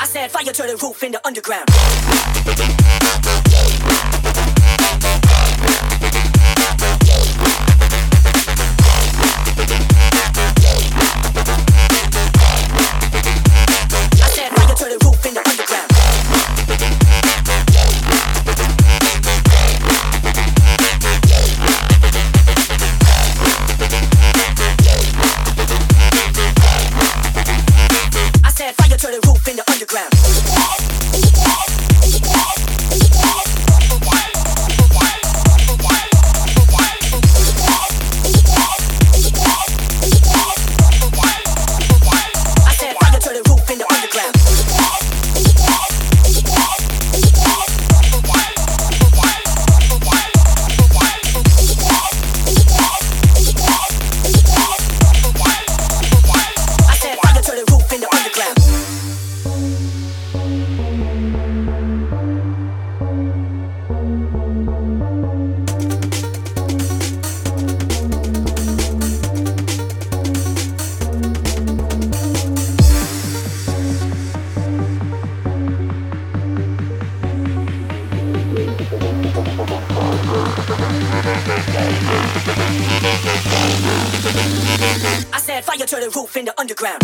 I said fire to the roof in the underground. in the underground. turn the roof into underground.